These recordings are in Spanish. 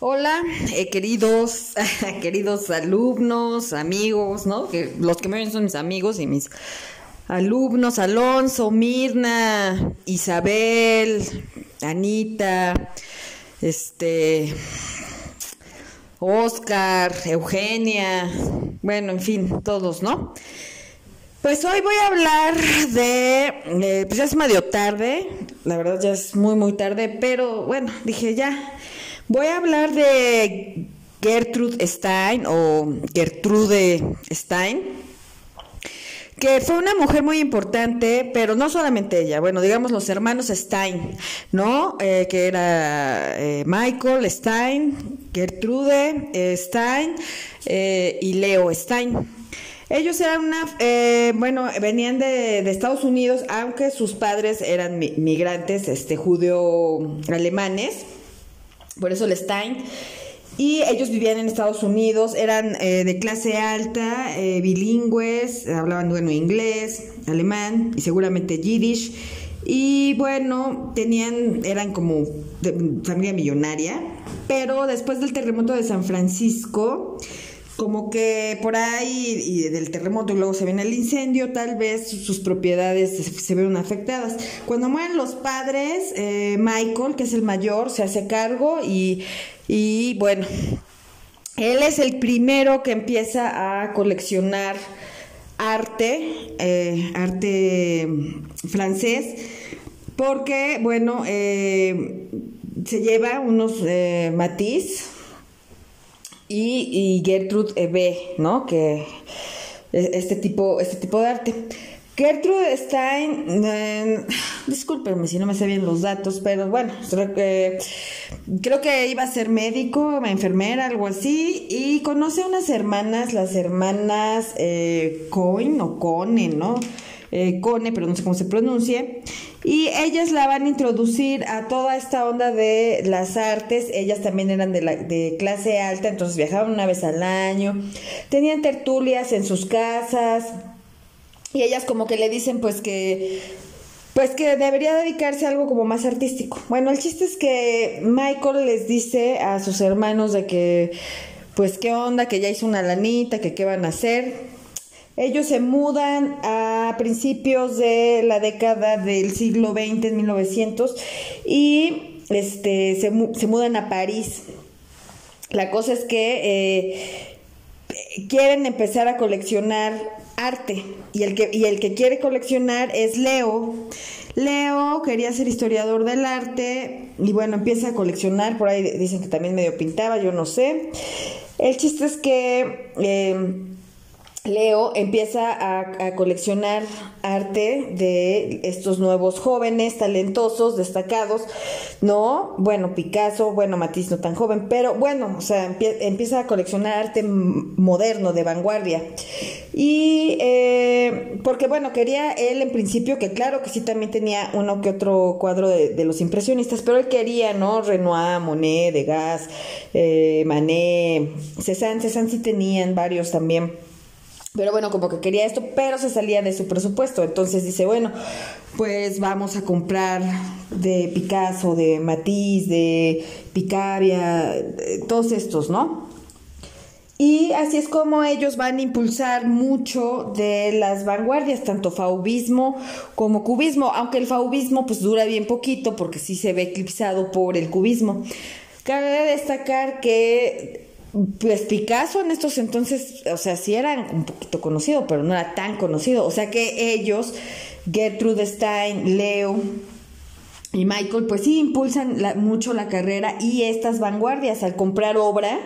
Hola, eh, queridos, queridos alumnos, amigos, ¿no? Que los que me ven son mis amigos y mis alumnos, Alonso, Mirna, Isabel, Anita, este, Oscar, Eugenia, bueno, en fin, todos, ¿no? Pues hoy voy a hablar de, eh, pues ya es medio tarde, la verdad ya es muy, muy tarde, pero bueno, dije ya Voy a hablar de Gertrude Stein o Gertrude Stein, que fue una mujer muy importante, pero no solamente ella, bueno, digamos los hermanos Stein, ¿no? Eh, que era eh, Michael Stein, Gertrude eh, Stein y Leo Stein. Ellos eran una, bueno, venían de, de, Estados Unidos, aunque sus padres eran migrantes, este, judeo-alemanes por eso el Stein. Y ellos vivían en Estados Unidos, eran eh, de clase alta, eh, bilingües, hablaban bueno inglés, alemán y seguramente yiddish. Y bueno, tenían, eran como familia millonaria, pero después del terremoto de San Francisco, como que por ahí y del terremoto y luego se viene el incendio, tal vez sus propiedades se, ven afectadas. Cuando mueren los padres, eh, Michael, que es el mayor, se hace cargo y, y bueno, él es el primero que empieza a coleccionar arte, eh, arte francés, porque, bueno, eh, se lleva unos matiz y, Gertrude B, ¿no? Que este tipo, este tipo de arte. Gertrude Stein, eh, discúlpenme si no me sé bien los datos, pero bueno, creo que iba a ser médico, enfermera, algo así, y conoce a unas hermanas, las hermanas eh, Coin o Cone, ¿no? Eh, Cone, pero no sé cómo se pronuncie, y ellas la van a introducir a toda esta onda de las artes. Ellas también eran de, de clase alta, entonces viajaban una vez al año. Tenían tertulias en sus casas. Y ellas como que le dicen pues que pues que debería dedicarse a algo como más artístico. Bueno, el chiste es que Michael les dice a sus hermanos de que pues qué onda, que ya hizo una lanita, que qué van a hacer. Ellos se mudan a principios de la década del siglo XX, 1900, y este, se, mudan a París. La cosa es que eh, quieren empezar a coleccionar arte y el, que, y el que quiere coleccionar es Leo. Leo quería ser historiador del arte y bueno, empieza a coleccionar, por ahí dicen que también medio pintaba, yo no sé. El chiste es que... Eh, Leo empieza a, coleccionar arte de estos nuevos jóvenes, talentosos, destacados, ¿no? Bueno, Picasso, bueno, Matisse no tan joven, pero bueno, o sea, empieza a coleccionar arte moderno, de vanguardia. Y eh, porque, bueno, quería él en principio, que claro que sí también tenía uno que otro cuadro de, los impresionistas, pero él quería, ¿no? Renoir, Monet, Degas, eh, Manet, Cézanne, Cézanne sí tenían varios también. Pero bueno, como que quería esto, pero se salía de su presupuesto. Entonces dice, bueno, pues vamos a comprar de Picasso, de Matisse, de Picaria, todos estos, ¿no? Y así es como ellos van a impulsar mucho de las vanguardias, tanto faubismo como cubismo, aunque el faubismo pues dura bien poquito porque sí se ve eclipsado por el cubismo. Cabe destacar que pues Picasso en estos entonces, o sea, sí era un poquito conocido, pero no era tan conocido. O sea que ellos, Gertrude Stein, Leo y Michael, pues sí impulsan mucho la carrera y estas vanguardias al comprar obra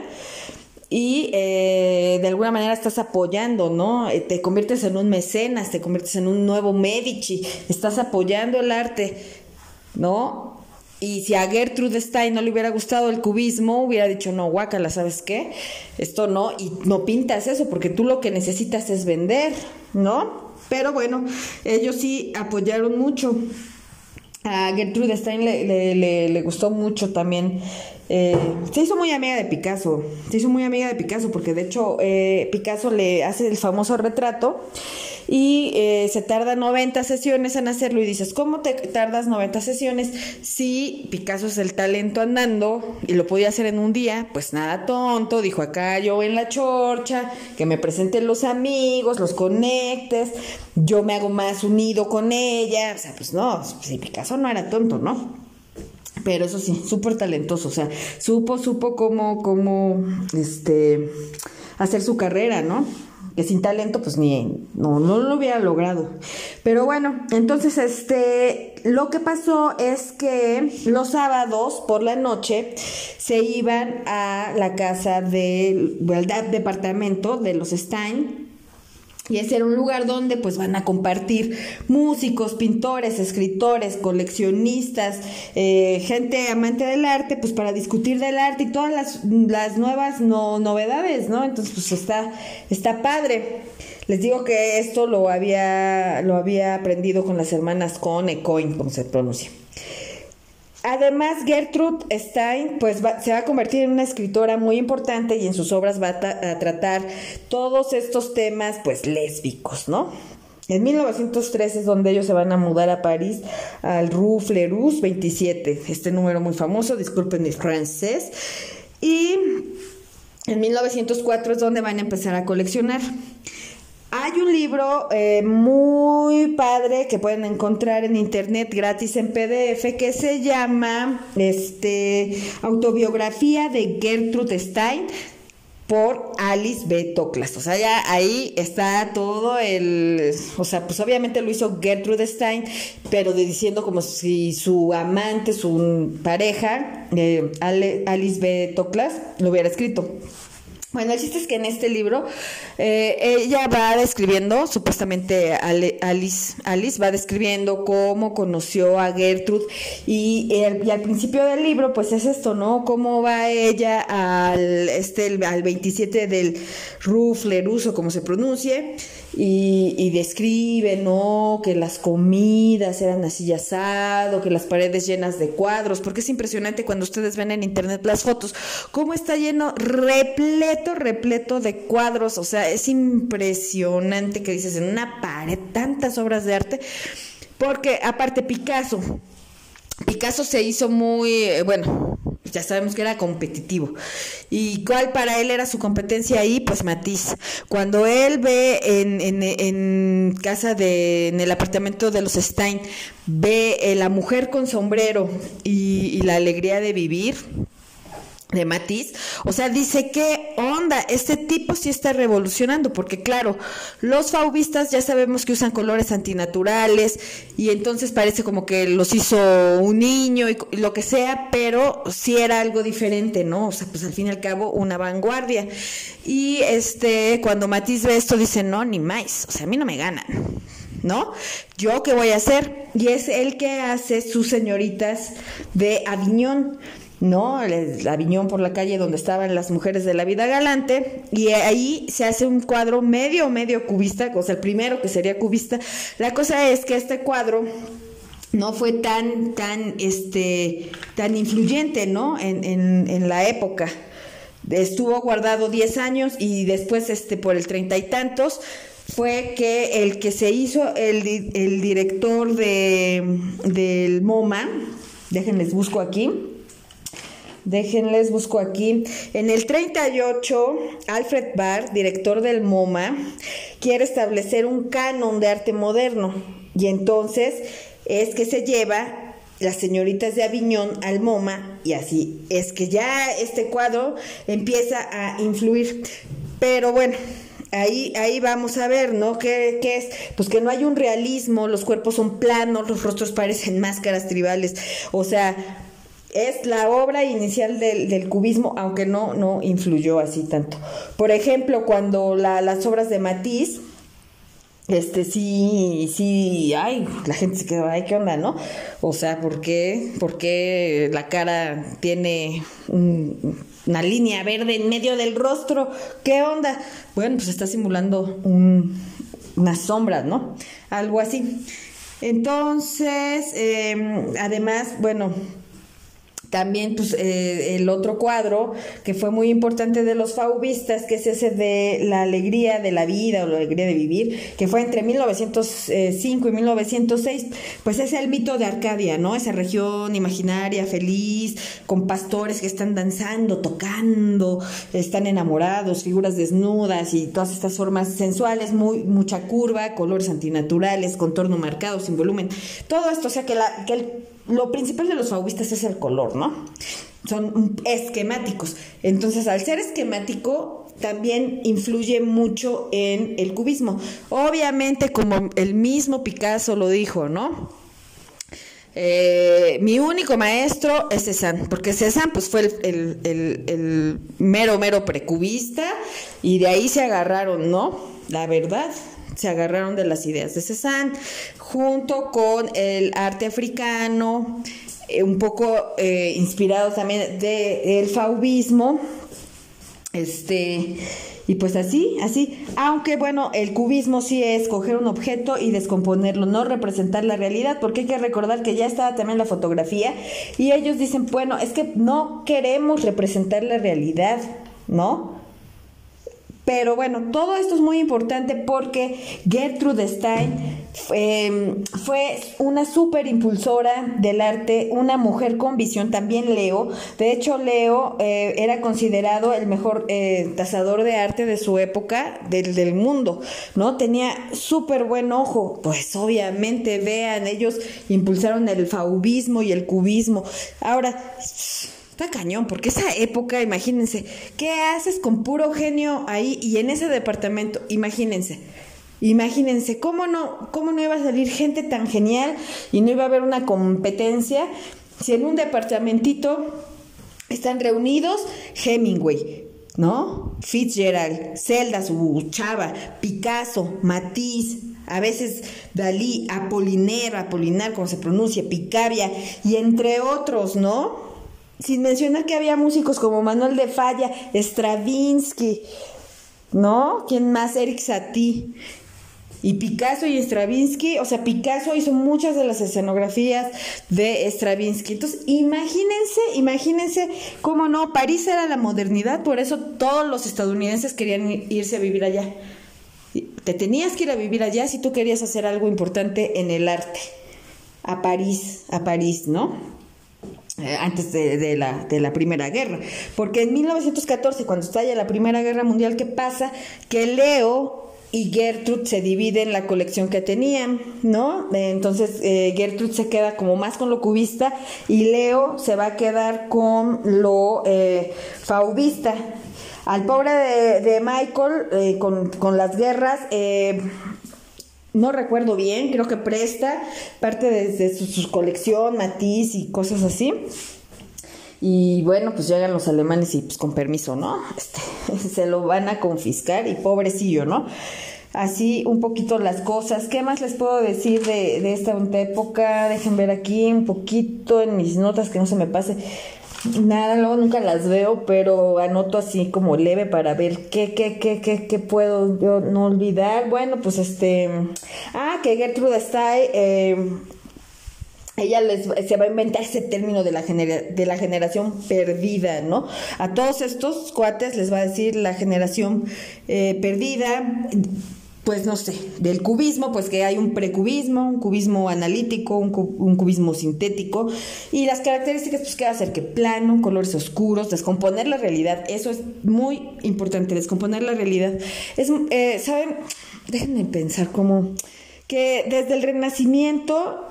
y eh, de alguna manera estás apoyando, ¿no? Eh, te conviertes en un mecenas, te conviertes en un nuevo Medici, estás apoyando el arte, ¿no? Y si a Gertrude Stein no le hubiera gustado el cubismo, hubiera dicho, no, guácala, ¿sabes qué? Esto no, y no pintas eso, porque tú lo que necesitas es vender, ¿no? Pero bueno, ellos sí apoyaron mucho. A Gertrude Stein le, le, le, gustó mucho también. Eh, se hizo muy amiga de Picasso, se hizo muy amiga de Picasso, porque de hecho eh, Picasso le hace el famoso retrato y eh, se tarda 90 sesiones en hacerlo y dices, ¿cómo te tardas 90 sesiones si Picasso es el talento andando y lo podía hacer en un día? Pues nada tonto, dijo acá yo en la chorcha, que me presenten los amigos, los conectes, yo me hago más unido con ella, o sea, pues no, si Picasso no era tonto, ¿no? Pero eso sí, súper talentoso, o sea, supo, supo cómo, cómo, este, hacer su carrera, ¿no? Que sin talento, pues ni, no, no lo hubiera logrado. Pero bueno, entonces, este, lo que pasó es que los sábados por la noche se iban a la casa del, departamento de los Stein, y ese era un lugar donde pues van a compartir músicos, pintores, escritores, coleccionistas, eh, gente amante del arte, pues para discutir del arte y todas las, las nuevas no, novedades, ¿no? Entonces pues está, está padre. Les digo que esto lo había, lo había aprendido con las hermanas Cohen, Coin, como se pronuncia. Además, Gertrude Stein pues se va a convertir en una escritora muy importante y en sus obras va a, tratar todos estos temas pues lésbicos, ¿no? En 1913 es donde ellos se van a mudar a París al Rue Fleurus 27, este número muy famoso, disculpen mi francés, y en 1904 es donde van a empezar a coleccionar. Hay un libro eh, muy padre que pueden encontrar en internet gratis en PDF que se llama este, Autobiografía de Gertrude Stein por Alice B. Toklas. O sea, ya ahí está todo el. O sea, pues obviamente lo hizo Gertrude Stein, pero diciendo como si su amante, su pareja, eh, Alice B. Toklas, lo hubiera escrito. Bueno, el chiste es que en este libro eh, ella va describiendo, supuestamente Alice, Alice va describiendo cómo conoció a Gertrude y, y, al principio del libro pues es esto, ¿no? Cómo va ella al, este, al 27 del Ruf Leruso, como se pronuncie, y, describe, ¿no? Que las comidas eran así asado, que las paredes llenas de cuadros, porque es impresionante cuando ustedes ven en internet las fotos, cómo está lleno, repleto, repleto de cuadros, o sea, es impresionante que dices en una pared tantas obras de arte, porque aparte Picasso, Picasso se hizo muy, eh, bueno, ya sabemos que era competitivo. ¿Y cuál para él era su competencia ahí? Pues Matiz. Cuando él ve en, en, en casa de, en el apartamento de los Stein, ve eh, la mujer con sombrero y, la alegría de vivir, de Matiz, o sea, dice qué onda, este tipo sí está revolucionando, porque claro, los fauvistas ya sabemos que usan colores antinaturales y entonces parece como que los hizo un niño y, lo que sea, pero sí era algo diferente, ¿no? O sea, pues al fin y al cabo una vanguardia. Y este, cuando Matiz ve esto dice, no, ni más, o sea, a mí no me ganan. ¿No? ¿Yo qué voy a hacer? Y es el que hace sus señoritas de Aviñón ¿no? El Aviñón por la calle donde estaban las mujeres de la vida galante, y ahí se hace un cuadro medio, medio cubista, o sea, el primero que sería cubista. La cosa es que este cuadro no fue tan, tan, este, tan influyente, ¿no? En, en, en la época. Estuvo guardado 10 años y después, este, por el treinta y tantos, fue que el que se hizo el, el director de, del MoMA, déjenles busco aquí, Déjenles, busco aquí. En el 38, Alfred Barr, director del MoMA, quiere establecer un canon de arte moderno. Y entonces es que se lleva las señoritas de Aviñón al MoMA y así es que ya este cuadro empieza a influir. Pero bueno, ahí, ahí vamos a ver, ¿no? ¿Qué, ¿Qué, es? Pues que no hay un realismo, los cuerpos son planos, los rostros parecen máscaras tribales, o sea, es la obra inicial del, cubismo, aunque no, no influyó así tanto. Por ejemplo, cuando las obras de Matisse, este sí, sí, ay, la gente se quedó, ay, ¿qué onda, no? O sea, ¿por qué, por qué la cara tiene una línea verde en medio del rostro? ¿Qué onda? Bueno, pues está simulando un, una sombra, ¿no? Algo así. Entonces, em, además, bueno, también pues, eh, el otro cuadro que fue muy importante de los faubistas, que es ese de la alegría de la vida o la alegría de vivir, que fue entre 1905 y 1906, pues es el mito de Arcadia, ¿no? Esa región imaginaria, feliz, con pastores que están danzando, tocando, están enamorados, figuras desnudas y todas estas formas sensuales, muy, mucha curva, colores antinaturales, contorno marcado, sin volumen. Todo esto, o sea que, la, que el lo principal de los fauvistas es el color, ¿no? Son esquemáticos. Entonces, al ser esquemático, también influye mucho en el cubismo. Obviamente, como el mismo Picasso lo dijo, ¿no? Eh, mi único maestro es Cézanne, porque Cézanne pues, fue el, el, mero, mero precubista y de ahí se agarraron, ¿no? La verdad, se agarraron de las ideas de Cézanne, junto con el arte africano, eh, un poco eh, inspirado también del faubismo, este, y pues así, así, aunque bueno, el cubismo sí es coger un objeto y descomponerlo, no representar la realidad, porque hay que recordar que ya estaba también la fotografía y ellos dicen, bueno, es que no queremos representar la realidad, ¿no? Pero bueno, todo esto es muy importante porque Gertrude Stein em, fue una súper impulsora del arte, una mujer con visión, también Leo. De hecho, Leo eh, era considerado el mejor eh, tasador de arte de su época, del, del mundo, ¿no? Tenía súper buen ojo. Pues obviamente, vean, ellos impulsaron el faubismo y el cubismo. Ahora Está cañón, porque esa época, imagínense, ¿qué haces con puro genio ahí y en ese departamento? Imagínense. Imagínense, ¿cómo no, ¿cómo no iba a salir gente tan genial y no iba a haber una competencia si en un departamentito están reunidos Hemingway, ¿no? Fitzgerald, Zelda, su chava, Picasso, Matisse, a veces Dalí, Apollinaire, Apolinar, como se pronuncia, Picabia, y entre otros, ¿no? Sin mencionar que había músicos como Manuel de Falla, Stravinsky, ¿no? ¿Quién más? Eric Satie. Y Picasso y Stravinsky, o sea, Picasso hizo muchas de las escenografías de Stravinsky. Entonces, imagínense, imagínense cómo no, París era la modernidad, por eso todos los estadounidenses querían irse a vivir allá. Te tenías que ir a vivir allá si tú querías hacer algo importante en el arte. A París, a París, ¿no? Eh, antes de, la, de, la, Primera Guerra. Porque en 1914, cuando estalla la Primera Guerra Mundial, ¿qué pasa? Que Leo y Gertrude se dividen la colección que tenían, ¿no? Entonces eh, Gertrude se queda como más con lo cubista y Leo se va a quedar con lo eh, faubista. Al pobre de, Michael, con, con, las guerras, no recuerdo bien, creo que presta parte de, su, colección, Matiz y cosas así. Y bueno, pues llegan los alemanes y pues con permiso, ¿no? Este, se lo van a confiscar y pobrecillo, ¿no? Así un poquito las cosas. ¿Qué más les puedo decir de, de esta época? Dejen ver aquí un poquito en mis notas que no se me pase. Nada, luego nunca las veo, pero anoto así como leve para ver qué, qué, qué, qué, qué puedo yo no olvidar. Bueno, pues este. Ah, que Gertrude está. Eh, ella les, se va a inventar ese término de la, de la generación perdida, ¿no? A todos estos cuates les va a decir la generación eh, perdida pues no sé, del cubismo, pues que hay un precubismo, un cubismo analítico, un, cubismo sintético, y las características, pues que va a ser que plano, colores oscuros, descomponer la realidad, eso es muy importante, descomponer la realidad. Es, eh, ¿saben? Déjenme pensar como que desde el Renacimiento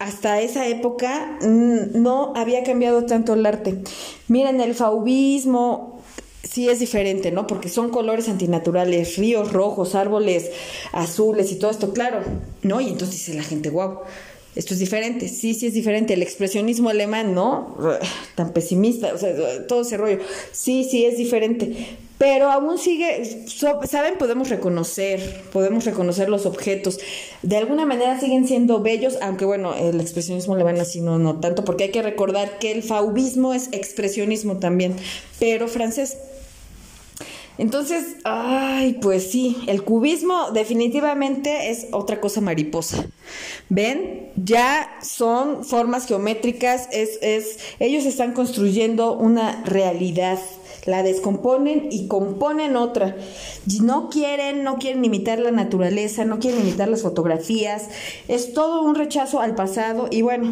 hasta esa época mm, no había cambiado tanto el arte. Miren, el faubismo, sí es diferente, ¿no? Porque son colores antinaturales, ríos rojos, árboles azules y todo esto, claro, ¿no? Y entonces dice la gente, wow, esto es diferente, sí, sí es diferente. El expresionismo alemán, ¿no? Tan pesimista, o sea, todo ese rollo, sí, sí es diferente. Pero aún sigue, ¿saben? Podemos reconocer, podemos reconocer los objetos. De alguna manera siguen siendo bellos, aunque bueno, el expresionismo alemán así no, no tanto, porque hay que recordar que el faubismo es expresionismo también, pero francés. Entonces, ay, pues sí, el cubismo definitivamente es otra cosa mariposa. ¿Ven? Ya son formas geométricas, es, es, ellos están construyendo una realidad la descomponen y componen otra. No quieren, no quieren imitar la naturaleza, no quieren imitar las fotografías. Es todo un rechazo al pasado y bueno,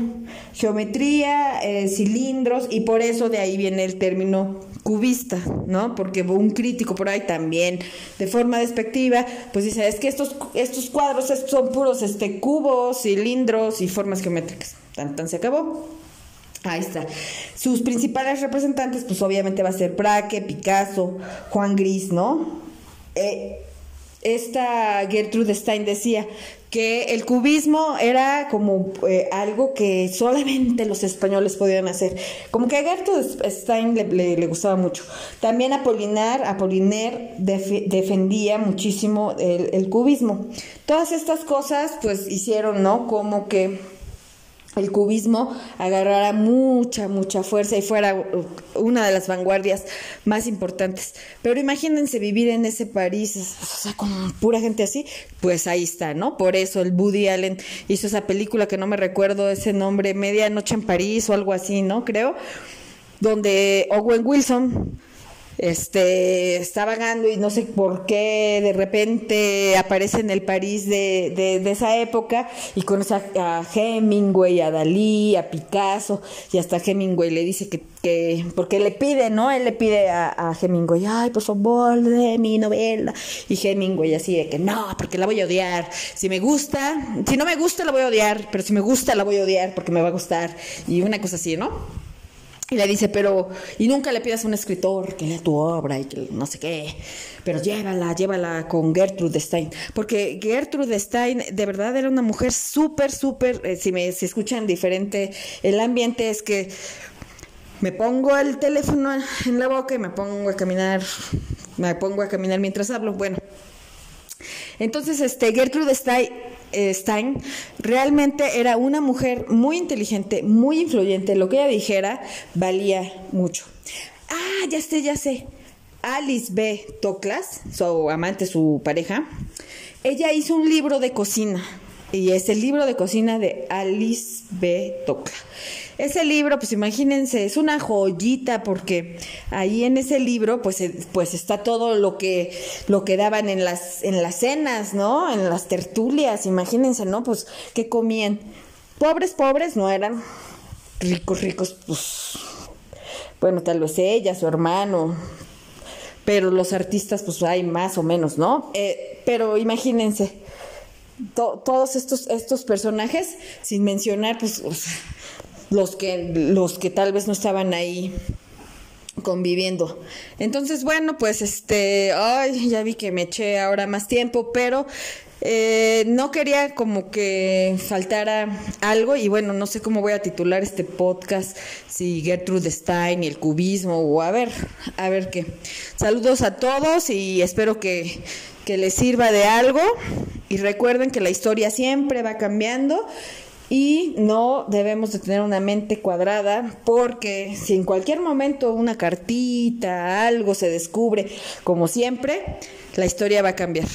geometría, eh, cilindros y por eso de ahí viene el término cubista, ¿no? Porque un crítico por ahí también, de forma despectiva, pues dice, es que estos, estos cuadros son puros este, cubos, cilindros y formas geométricas. Tan, tan se acabó. Ahí está. Sus principales representantes, pues obviamente va a ser Braque, Picasso, Juan Gris, ¿no? Eh, esta Gertrude Stein decía que el cubismo era como eh, algo que solamente los españoles podían hacer. Como que a Gertrude Stein le, gustaba mucho. También Apolinar, Apolinar defendía muchísimo el cubismo. Todas estas cosas pues hicieron, ¿no? Como que el cubismo agarrara mucha, mucha fuerza y fuera una de las vanguardias más importantes. Pero imagínense vivir en ese París, o sea, con pura gente así, pues ahí está, ¿no? Por eso el Woody Allen hizo esa película que no me recuerdo ese nombre, Medianoche en París o algo así, ¿no? Creo, donde Owen Wilson este, está vagando y no sé por qué de repente aparece en el París de, de, esa época y conoce a, Hemingway, a Dalí, a Picasso y hasta Hemingway le dice que, que porque le pide, ¿no? Él le pide a, a Hemingway, ay, por favor, de mi novela. Y Hemingway así de que no, porque la voy a odiar. Si me gusta, si no me gusta la voy a odiar, pero si me gusta la voy a odiar porque me va a gustar. Y una cosa así, ¿no? Y le dice, pero, y nunca le pidas a un escritor que lea tu obra y que no sé qué, pero llévala, llévala con Gertrude Stein. Porque Gertrude Stein de verdad era una mujer súper, súper, eh, si me si escuchan diferente, el ambiente es que me pongo el teléfono en la boca y me pongo a caminar, me pongo a caminar mientras hablo. Bueno, entonces, este, Gertrude eh, Stein, realmente era una mujer muy inteligente, muy influyente. Lo que ella dijera valía mucho. Ah, ya sé, ya sé. Alice B. Toklas, su amante, su pareja, ella hizo un libro de cocina. Y es el libro de cocina de Alice B. Toklas. Ese libro, pues imagínense, es una joyita porque ahí en ese libro, pues, eh, pues está todo lo que, lo que daban en las, en las cenas, ¿no? En las tertulias, imagínense, ¿no? Pues, ¿qué comían? Pobres, pobres no eran, ricos, ricos, pues, bueno, tal vez ella, su hermano, pero los artistas, pues hay más o menos, ¿no? Eh, pero imagínense, todos estos, estos personajes, sin mencionar, pues, los que, los que tal vez no estaban ahí conviviendo. Entonces, bueno, pues este, ay, ya vi que me eché ahora más tiempo, pero eh, no quería como que faltara algo y bueno, no sé cómo voy a titular este podcast, si Gertrude Stein y el cubismo o a ver, a ver qué. Saludos a todos y espero que, que les sirva de algo y recuerden que la historia siempre va cambiando y no debemos de tener una mente cuadrada porque si en cualquier momento una cartita, algo se descubre, como siempre, la historia va a cambiar.